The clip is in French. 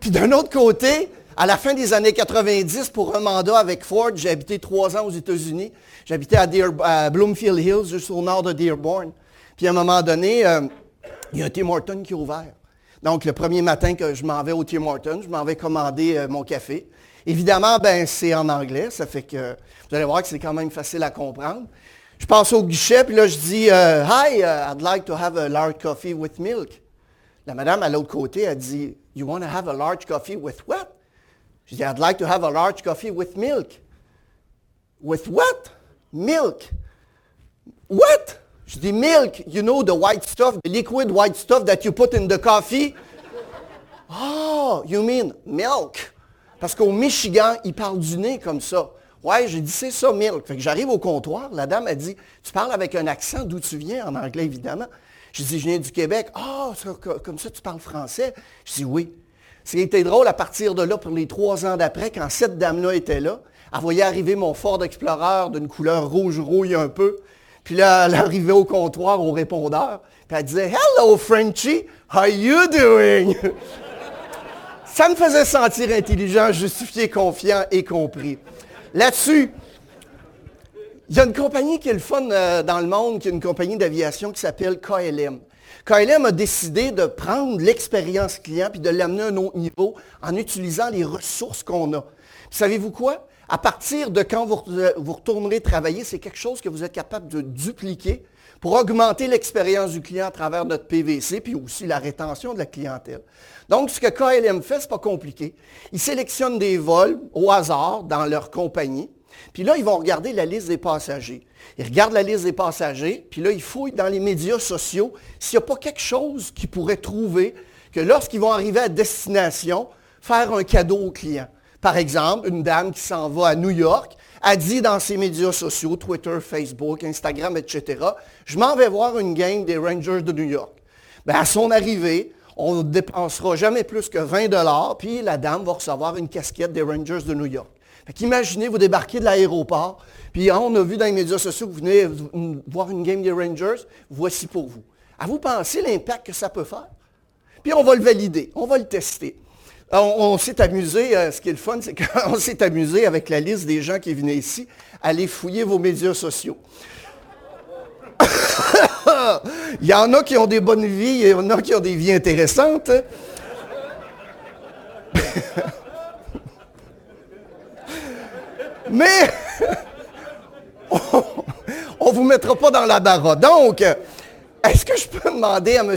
Puis d'un autre côté, à la fin des années 90, pour un mandat avec Ford, j'ai habité trois ans aux États-Unis. J'habitais à, à, Bloomfield Hills, juste au nord de Dearborn. Puis à un moment donné, euh, il y a un Tim Horton qui est ouvert. Donc, le premier matin que je m'en vais au Tim Horton, je m'en vais commander euh, mon café. Évidemment, ben, c'est en anglais, ça fait que vous allez voir que c'est quand même facile à comprendre. Je passe au guichet, puis là, je dis euh, Hi, I'd like to have a large coffee with milk. La madame à l'autre côté a dit You want to have a large coffee with what? Je dis I'd like to have a large coffee with milk. With what? Milk. What? Je dis milk, you know the white stuff, the liquid white stuff that you put in the coffee? Oh, you mean milk? Parce qu'au Michigan, ils parlent du nez comme ça. Ouais, j'ai dit, c'est ça, milk. Fait que j'arrive au comptoir, la dame a dit, tu parles avec un accent d'où tu viens, en anglais évidemment. J'ai dit, je viens du Québec. Ah, comme ça, tu parles français? Je dis, oui. C'était drôle à partir de là, pour les trois ans d'après, quand cette dame-là était là, elle voyait arriver mon Ford Explorer d'une couleur rouge rouille un peu. Puis là, elle arrivait au comptoir, au répondeur, puis elle disait, Hello Frenchy, how you doing? Ça me faisait sentir intelligent, justifié, confiant et compris. Là-dessus, il y a une compagnie qui est le fun euh, dans le monde, qui est une compagnie d'aviation qui s'appelle KLM. KLM a décidé de prendre l'expérience client puis de l'amener à un autre niveau en utilisant les ressources qu'on a. Savez-vous quoi? À partir de quand vous, vous retournerez travailler, c'est quelque chose que vous êtes capable de dupliquer pour augmenter l'expérience du client à travers notre PVC, puis aussi la rétention de la clientèle. Donc, ce que KLM fait, ce n'est pas compliqué. Ils sélectionnent des vols au hasard dans leur compagnie, puis là, ils vont regarder la liste des passagers. Ils regardent la liste des passagers, puis là, ils fouillent dans les médias sociaux s'il n'y a pas quelque chose qu'ils pourraient trouver que lorsqu'ils vont arriver à destination, faire un cadeau au client. Par exemple, une dame qui s'en va à New York, a dit dans ses médias sociaux, Twitter, Facebook, Instagram, etc., je m'en vais voir une game des Rangers de New York. Ben, à son arrivée, on ne dépensera jamais plus que 20 dollars, puis la dame va recevoir une casquette des Rangers de New York. Imaginez, vous débarquez de l'aéroport, puis on a vu dans les médias sociaux que vous venez voir une game des Rangers, voici pour vous. À vous penser l'impact que ça peut faire? Puis on va le valider, on va le tester. On, s'est amusé, euh, ce qui est le fun, c'est qu'on s'est amusé avec la liste des gens qui venaient ici, aller fouiller vos médias sociaux. il y en a qui ont des bonnes vies, il y en a qui ont des vies intéressantes. Mais on ne vous mettra pas dans la barre. Donc, est-ce que je peux demander à M.